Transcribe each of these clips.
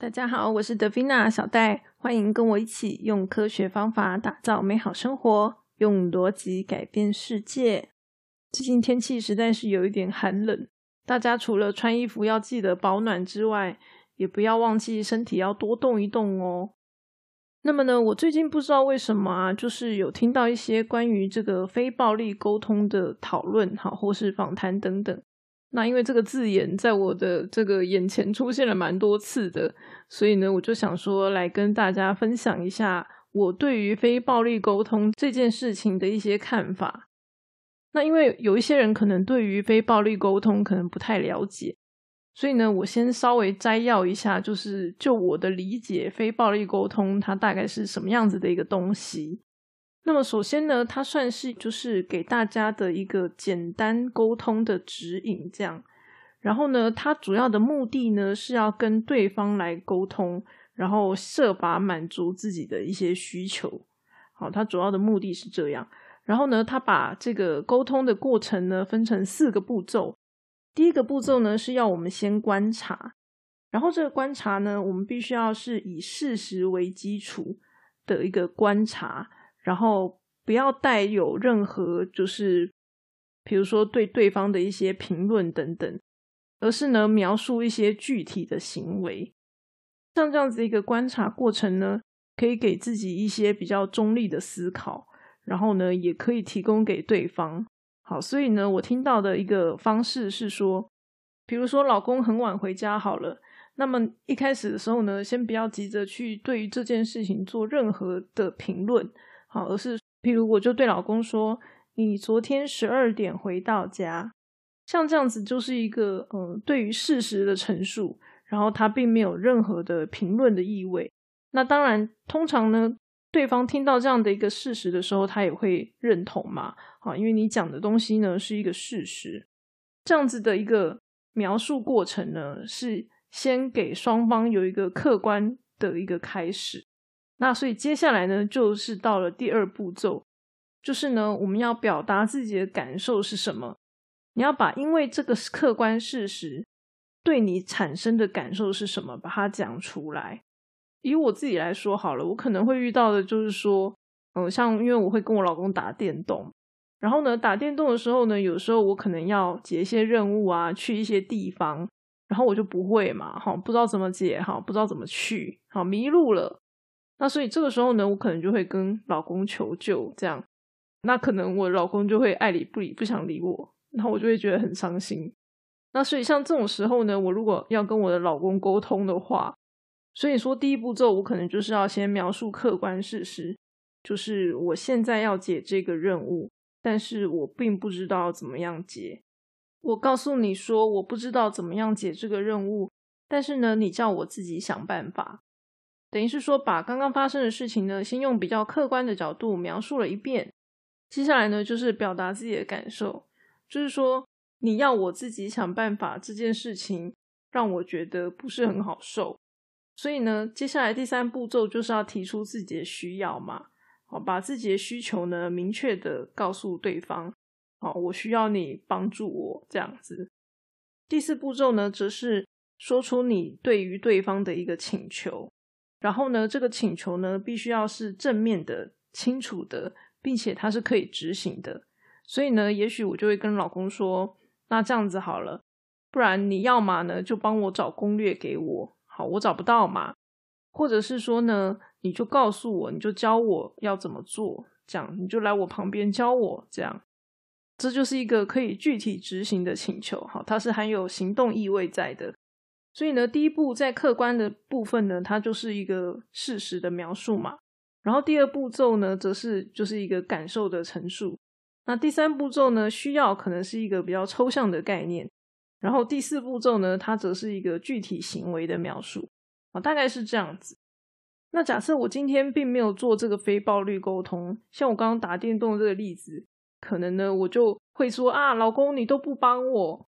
大家好，我是德菲娜小戴，欢迎跟我一起用科学方法打造美好生活，用逻辑改变世界。最近天气实在是有一点寒冷，大家除了穿衣服要记得保暖之外，也不要忘记身体要多动一动哦。那么呢，我最近不知道为什么啊，就是有听到一些关于这个非暴力沟通的讨论，哈，或是访谈等等。那因为这个字眼在我的这个眼前出现了蛮多次的，所以呢，我就想说来跟大家分享一下我对于非暴力沟通这件事情的一些看法。那因为有一些人可能对于非暴力沟通可能不太了解，所以呢，我先稍微摘要一下，就是就我的理解，非暴力沟通它大概是什么样子的一个东西。那么首先呢，它算是就是给大家的一个简单沟通的指引，这样。然后呢，它主要的目的呢是要跟对方来沟通，然后设法满足自己的一些需求。好，它主要的目的是这样。然后呢，它把这个沟通的过程呢分成四个步骤。第一个步骤呢是要我们先观察，然后这个观察呢，我们必须要是以事实为基础的一个观察。然后不要带有任何就是，比如说对对方的一些评论等等，而是呢描述一些具体的行为。像这样子一个观察过程呢，可以给自己一些比较中立的思考，然后呢也可以提供给对方。好，所以呢我听到的一个方式是说，比如说老公很晚回家好了，那么一开始的时候呢，先不要急着去对于这件事情做任何的评论。好，而是譬如我就对老公说：“你昨天十二点回到家。”像这样子就是一个嗯，对于事实的陈述，然后他并没有任何的评论的意味。那当然，通常呢，对方听到这样的一个事实的时候，他也会认同嘛。好，因为你讲的东西呢是一个事实，这样子的一个描述过程呢，是先给双方有一个客观的一个开始。那所以接下来呢，就是到了第二步骤，就是呢，我们要表达自己的感受是什么。你要把因为这个客观事实对你产生的感受是什么，把它讲出来。以我自己来说好了，我可能会遇到的就是说，嗯，像因为我会跟我老公打电动，然后呢，打电动的时候呢，有时候我可能要解一些任务啊，去一些地方，然后我就不会嘛，哈，不知道怎么解，哈，不知道怎么去，好迷路了。那所以这个时候呢，我可能就会跟老公求救，这样，那可能我老公就会爱理不理，不想理我，然后我就会觉得很伤心。那所以像这种时候呢，我如果要跟我的老公沟通的话，所以说第一步骤我可能就是要先描述客观事实，就是我现在要解这个任务，但是我并不知道怎么样解。我告诉你说我不知道怎么样解这个任务，但是呢，你叫我自己想办法。等于是说，把刚刚发生的事情呢，先用比较客观的角度描述了一遍。接下来呢，就是表达自己的感受，就是说你要我自己想办法，这件事情让我觉得不是很好受。所以呢，接下来第三步骤就是要提出自己的需要嘛，好，把自己的需求呢明确的告诉对方，好，我需要你帮助我这样子。第四步骤呢，则是说出你对于对方的一个请求。然后呢，这个请求呢，必须要是正面的、清楚的，并且它是可以执行的。所以呢，也许我就会跟老公说：“那这样子好了，不然你要嘛呢，就帮我找攻略给我。好，我找不到嘛，或者是说呢，你就告诉我，你就教我要怎么做，这样你就来我旁边教我，这样，这就是一个可以具体执行的请求。好，它是含有行动意味在的。”所以呢，第一步在客观的部分呢，它就是一个事实的描述嘛。然后第二步骤呢，则是就是一个感受的陈述。那第三步骤呢，需要可能是一个比较抽象的概念。然后第四步骤呢，它则是一个具体行为的描述啊，大概是这样子。那假设我今天并没有做这个非暴力沟通，像我刚刚打电动这个例子，可能呢我就会说啊，老公你都不帮我。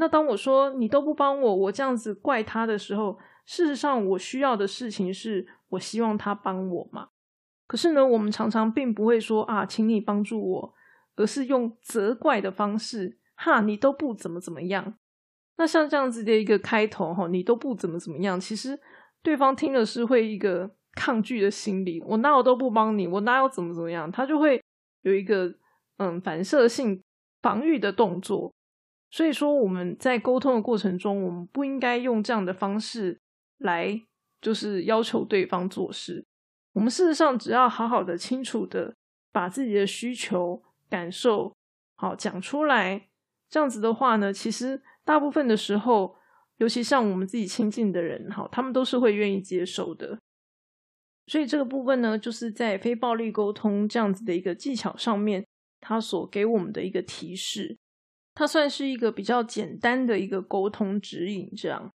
那当我说你都不帮我，我这样子怪他的时候，事实上我需要的事情是我希望他帮我嘛。可是呢，我们常常并不会说啊，请你帮助我，而是用责怪的方式，哈，你都不怎么怎么样。那像这样子的一个开头哈，你都不怎么怎么样，其实对方听了是会一个抗拒的心理，我哪有都不帮你，我哪有怎么怎么样，他就会有一个嗯反射性防御的动作。所以说我们在沟通的过程中，我们不应该用这样的方式来就是要求对方做事。我们事实上只要好好的、清楚的把自己的需求、感受好讲出来，这样子的话呢，其实大部分的时候。尤其像我们自己亲近的人，哈，他们都是会愿意接受的。所以这个部分呢，就是在非暴力沟通这样子的一个技巧上面，它所给我们的一个提示，它算是一个比较简单的一个沟通指引。这样，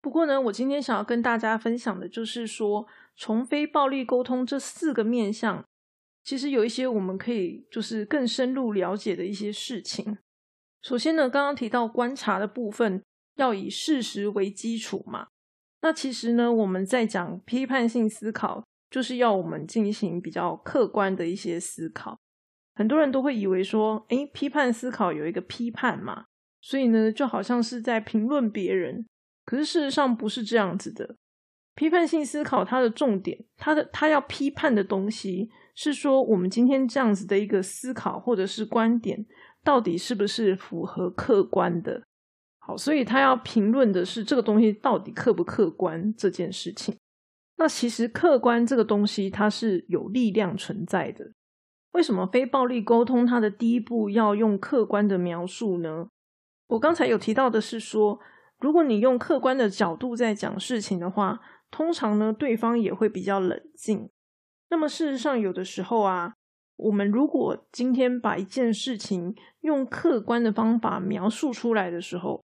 不过呢，我今天想要跟大家分享的就是说，从非暴力沟通这四个面向，其实有一些我们可以就是更深入了解的一些事情。首先呢，刚刚提到观察的部分。要以事实为基础嘛？那其实呢，我们在讲批判性思考，就是要我们进行比较客观的一些思考。很多人都会以为说，诶，批判思考有一个批判嘛，所以呢，就好像是在评论别人。可是事实上不是这样子的。批判性思考它的重点，它的它要批判的东西，是说我们今天这样子的一个思考或者是观点，到底是不是符合客观的？好，所以他要评论的是这个东西到底客不客观这件事情。那其实客观这个东西它是有力量存在的。为什么非暴力沟通它的第一步要用客观的描述呢？我刚才有提到的是说，如果你用客观的角度在讲事情的话，通常呢对方也会比较冷静。那么事实上，有的时候啊，我们如果今天把一件事情用客观的方法描述出来的时候，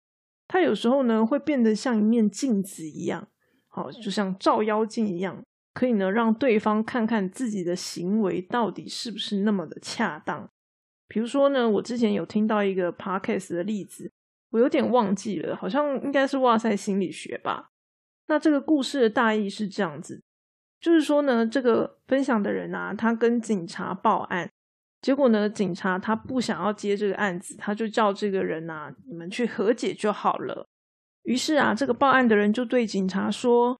它有时候呢会变得像一面镜子一样，好，就像照妖镜一样，可以呢让对方看看自己的行为到底是不是那么的恰当。比如说呢，我之前有听到一个 podcast 的例子，我有点忘记了，好像应该是哇塞心理学吧。那这个故事的大意是这样子，就是说呢，这个分享的人啊，他跟警察报案。结果呢？警察他不想要接这个案子，他就叫这个人呐，你们去和解就好了。于是啊，这个报案的人就对警察说：“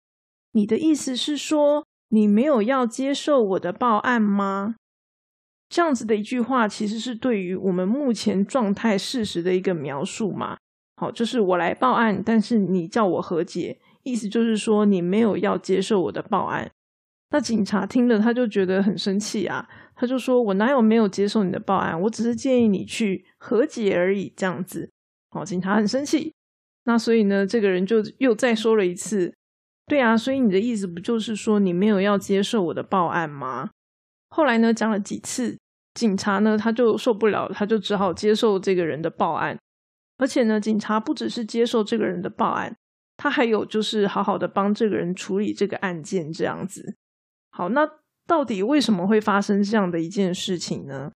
你的意思是说，你没有要接受我的报案吗？”这样子的一句话，其实是对于我们目前状态事实的一个描述嘛。好，就是我来报案，但是你叫我和解，意思就是说你没有要接受我的报案。那警察听了，他就觉得很生气啊。他就说：“我哪有没有接受你的报案？我只是建议你去和解而已。”这样子，哦，警察很生气。那所以呢，这个人就又再说了一次：“对啊，所以你的意思不就是说你没有要接受我的报案吗？”后来呢，讲了几次，警察呢他就受不了，他就只好接受这个人的报案。而且呢，警察不只是接受这个人的报案，他还有就是好好的帮这个人处理这个案件。这样子，好，那。到底为什么会发生这样的一件事情呢？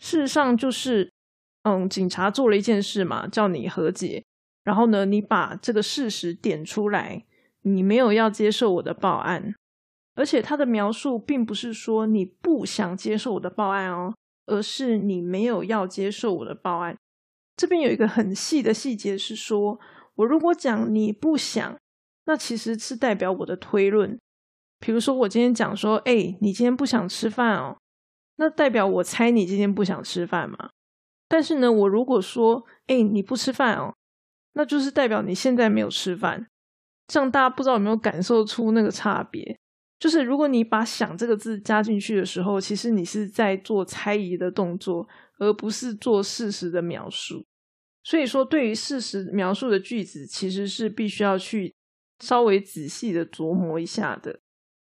事实上，就是嗯，警察做了一件事嘛，叫你和解。然后呢，你把这个事实点出来，你没有要接受我的报案，而且他的描述并不是说你不想接受我的报案哦，而是你没有要接受我的报案。这边有一个很细的细节是说，我如果讲你不想，那其实是代表我的推论。比如说，我今天讲说，哎，你今天不想吃饭哦，那代表我猜你今天不想吃饭嘛。但是呢，我如果说，哎，你不吃饭哦，那就是代表你现在没有吃饭。这样大家不知道有没有感受出那个差别？就是如果你把“想”这个字加进去的时候，其实你是在做猜疑的动作，而不是做事实的描述。所以说，对于事实描述的句子，其实是必须要去稍微仔细的琢磨一下的。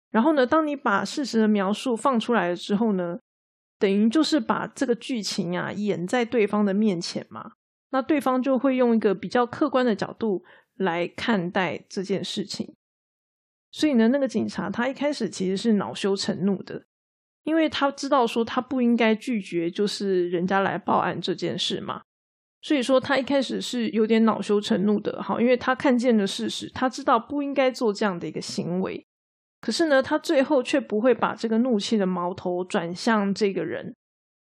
然后呢，当你把事实的描述放出来了之后呢，等于就是把这个剧情啊演在对方的面前嘛，那对方就会用一个比较客观的角度来看待这件事情。所以呢，那个警察他一开始其实是恼羞成怒的，因为他知道说他不应该拒绝就是人家来报案这件事嘛，所以说他一开始是有点恼羞成怒的，好，因为他看见了事实，他知道不应该做这样的一个行为。可是呢，他最后却不会把这个怒气的矛头转向这个人，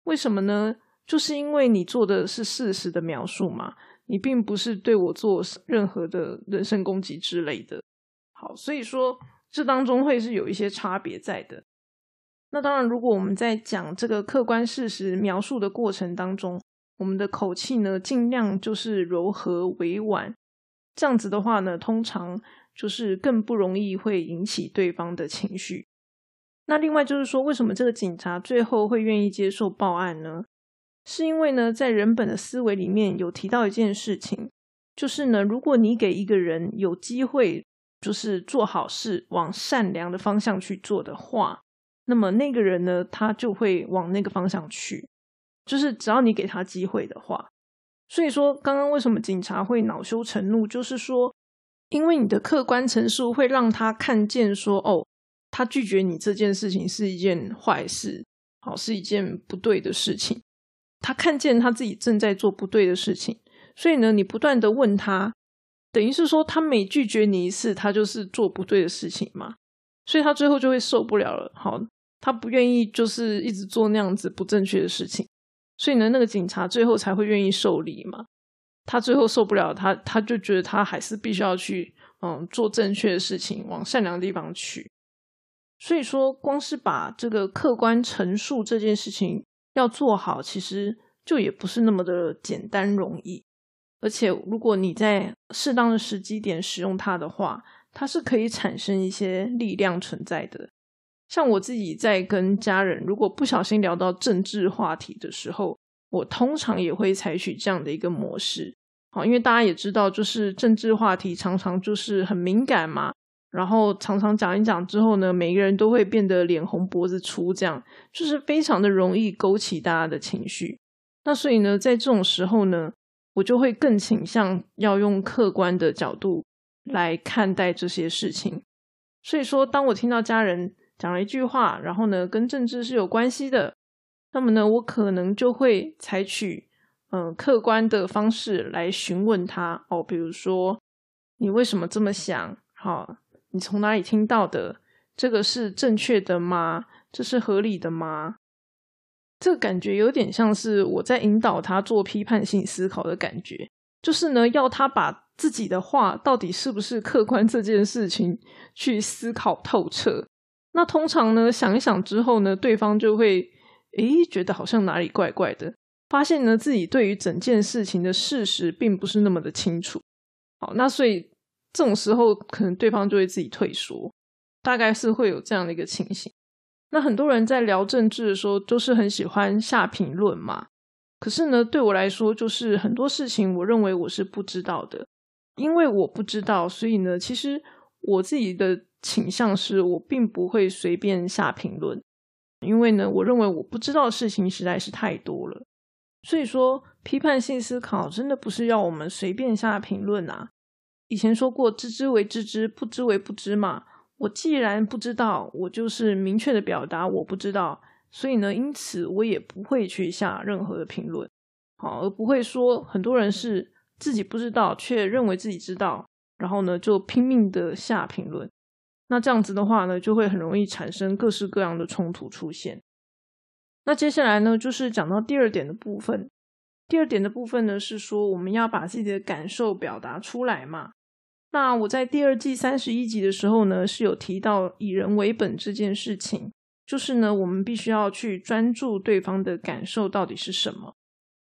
为什么呢？就是因为你做的是事实的描述嘛，你并不是对我做任何的人身攻击之类的。好，所以说这当中会是有一些差别在的。那当然，如果我们在讲这个客观事实描述的过程当中，我们的口气呢，尽量就是柔和委婉，这样子的话呢，通常就是更不容易会引起对方的情绪。那另外就是说，为什么这个警察最后会愿意接受报案呢？是因为呢，在人本的思维里面有提到一件事情，就是呢，如果你给一个人有机会，就是做好事，往善良的方向去做的话，那么那个人呢，他就会往那个方向去。就是只要你给他机会的话，所以说刚刚为什么警察会恼羞成怒，就是说，因为你的客观陈述会让他看见说，哦，他拒绝你这件事情是一件坏事，好，是一件不对的事情。他看见他自己正在做不对的事情，所以呢，你不断的问他，等于是说他每拒绝你一次，他就是做不对的事情嘛，所以他最后就会受不了了。好，他不愿意就是一直做那样子不正确的事情，所以呢，那个警察最后才会愿意受理嘛。他最后受不了，他他就觉得他还是必须要去嗯做正确的事情，往善良的地方去。所以说，光是把这个客观陈述这件事情。要做好，其实就也不是那么的简单容易。而且，如果你在适当的时机点使用它的话，它是可以产生一些力量存在的。像我自己在跟家人如果不小心聊到政治话题的时候，我通常也会采取这样的一个模式。好，因为大家也知道，就是政治话题常常就是很敏感嘛。然后常常讲一讲之后呢，每个人都会变得脸红脖子粗，这样就是非常的容易勾起大家的情绪。那所以呢，在这种时候呢，我就会更倾向要用客观的角度来看待这些事情。所以说，当我听到家人讲了一句话，然后呢，跟政治是有关系的，那么呢，我可能就会采取嗯客观的方式来询问他哦，比如说你为什么这么想？好。你从哪里听到的？这个是正确的吗？这是合理的吗？这个感觉有点像是我在引导他做批判性思考的感觉，就是呢，要他把自己的话到底是不是客观这件事情去思考透彻。那通常呢，想一想之后呢，对方就会诶觉得好像哪里怪怪的，发现呢自己对于整件事情的事实并不是那么的清楚。好，那所以。这种时候，可能对方就会自己退缩，大概是会有这样的一个情形。那很多人在聊政治的时候，都是很喜欢下评论嘛。可是呢，对我来说，就是很多事情，我认为我是不知道的，因为我不知道，所以呢，其实我自己的倾向是我并不会随便下评论，因为呢，我认为我不知道的事情实在是太多了。所以说，批判性思考真的不是要我们随便下评论啊。以前说过，知之为知之，不知为不知嘛。我既然不知道，我就是明确的表达我不知道。所以呢，因此我也不会去下任何的评论，好，而不会说很多人是自己不知道，却认为自己知道，然后呢就拼命的下评论。那这样子的话呢，就会很容易产生各式各样的冲突出现。那接下来呢，就是讲到第二点的部分。第二点的部分呢，是说我们要把自己的感受表达出来嘛。那我在第二季三十一集的时候呢，是有提到以人为本这件事情，就是呢，我们必须要去专注对方的感受到底是什么，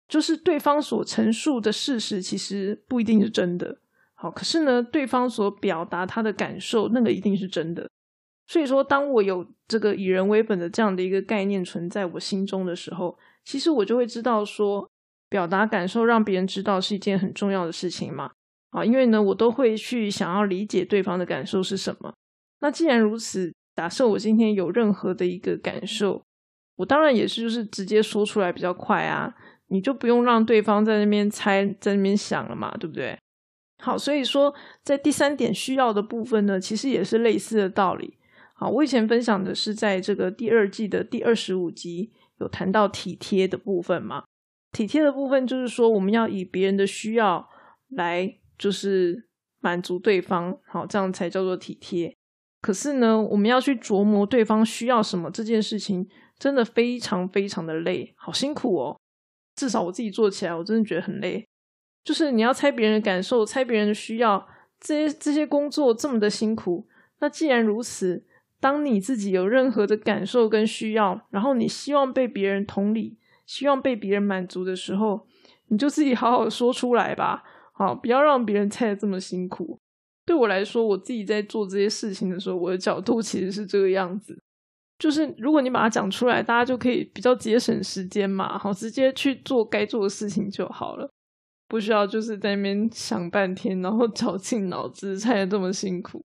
就是对方所陈述的事实其实不一定是真的。好，可是呢，对方所表达他的感受，那个一定是真的。所以说，当我有这个以人为本的这样的一个概念存在我心中的时候，其实我就会知道说。表达感受，让别人知道是一件很重要的事情嘛？啊，因为呢，我都会去想要理解对方的感受是什么。那既然如此，假设我今天有任何的一个感受，我当然也是就是直接说出来比较快啊，你就不用让对方在那边猜，在那边想了嘛，对不对？好，所以说在第三点需要的部分呢，其实也是类似的道理。好，我以前分享的是在这个第二季的第二十五集有谈到体贴的部分嘛。体贴的部分就是说，我们要以别人的需要来，就是满足对方，好，这样才叫做体贴。可是呢，我们要去琢磨对方需要什么这件事情，真的非常非常的累，好辛苦哦。至少我自己做起来，我真的觉得很累。就是你要猜别人的感受，猜别人的需要，这些这些工作这么的辛苦，那既然如此，当你自己有任何的感受跟需要，然后你希望被别人同理，希望被别人满足的时候，你就自己好好说出来吧。好，不要让别人猜的这么辛苦。对我来说，我自己在做这些事情的时候，我的角度其实是这个样子。就是如果你把它讲出来，大家就可以比较节省时间嘛，好，直接去做该做的事情就好了，不需要就是在那边想半天，然后绞尽脑汁猜的这么辛苦。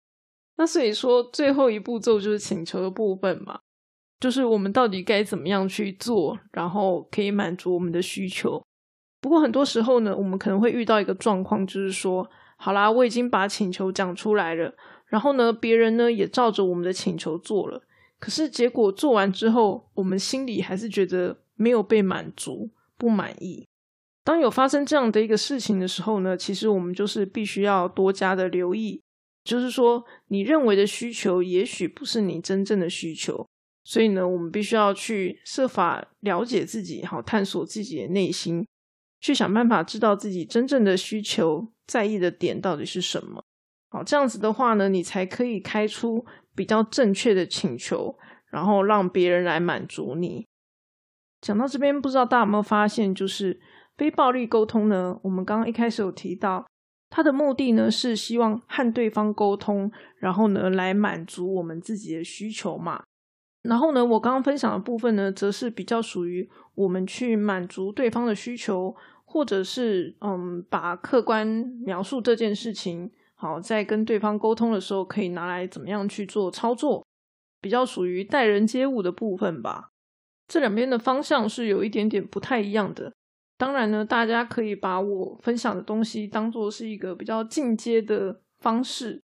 那所以说，最后一步骤就是请求的部分嘛，就是我们到底该怎么样去做，然后可以满足我们的需求。不过很多时候呢，我们可能会遇到一个状况，就是说，好啦，我已经把请求讲出来了，然后呢，别人呢也照着我们的请求做了。可是结果做完之后，我们心里还是觉得没有被满足，不满意。当有发生这样的一个事情的时候呢，其实我们就是必须要多加的留意，就是说你认为的需求，也许不是你真正的需求。所以呢，我们必须要去设法了解自己，好探索自己的内心，去想办法知道自己真正的需求，在意的点到底是什么。好，这样子的话呢，你才可以开出。比较正确的请求，然后让别人来满足你。讲到这边，不知道大家有没有发现，就是非暴力沟通呢？我们刚刚一开始有提到，它的目的呢是希望和对方沟通，然后呢来满足我们自己的需求嘛。然后呢，我刚刚分享的部分呢，则是比较属于我们去满足对方的需求，或者是嗯，把客观描述这件事情。好，在跟对方沟通的时候，可以拿来怎么样去做操作？比较属于待人接物的部分吧。这两边的方向是有一点点不太一样的。当然呢，大家可以把我分享的东西当做是一个比较进阶的方式。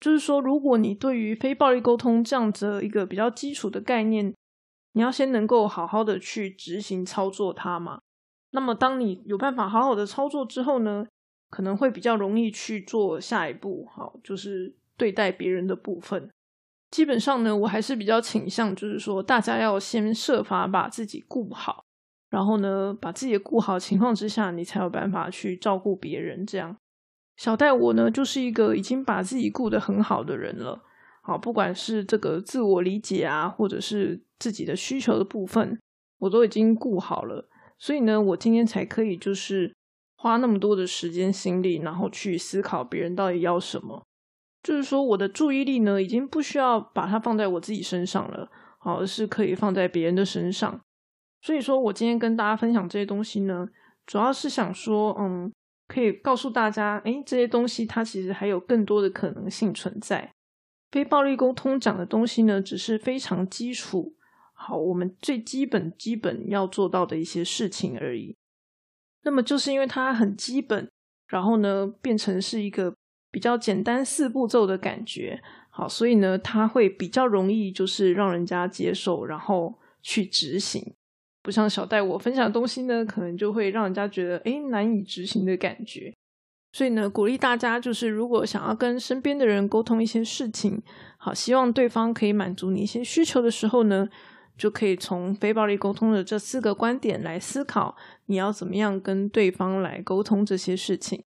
就是说，如果你对于非暴力沟通这样子一个比较基础的概念，你要先能够好好的去执行操作它嘛。那么，当你有办法好好的操作之后呢？可能会比较容易去做下一步，好，就是对待别人的部分。基本上呢，我还是比较倾向，就是说大家要先设法把自己顾好，然后呢，把自己顾好情况之下，你才有办法去照顾别人。这样，小戴我呢，就是一个已经把自己顾得很好的人了。好，不管是这个自我理解啊，或者是自己的需求的部分，我都已经顾好了。所以呢，我今天才可以就是。花那么多的时间心力，然后去思考别人到底要什么，就是说我的注意力呢，已经不需要把它放在我自己身上了，好，而是可以放在别人的身上。所以说我今天跟大家分享这些东西呢，主要是想说，嗯，可以告诉大家，诶，这些东西它其实还有更多的可能性存在。非暴力沟通讲的东西呢，只是非常基础，好，我们最基本基本要做到的一些事情而已。那么就是因为它很基本，然后呢变成是一个比较简单四步骤的感觉，好，所以呢它会比较容易就是让人家接受，然后去执行。不像小戴我分享的东西呢，可能就会让人家觉得诶难以执行的感觉。所以呢鼓励大家就是如果想要跟身边的人沟通一些事情，好，希望对方可以满足你一些需求的时候呢。就可以从非暴力沟通的这四个观点来思考，你要怎么样跟对方来沟通这些事情。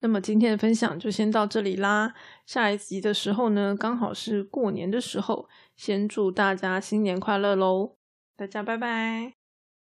那么今天的分享就先到这里啦。下一集的时候呢，刚好是过年的时候，先祝大家新年快乐喽！大家拜拜。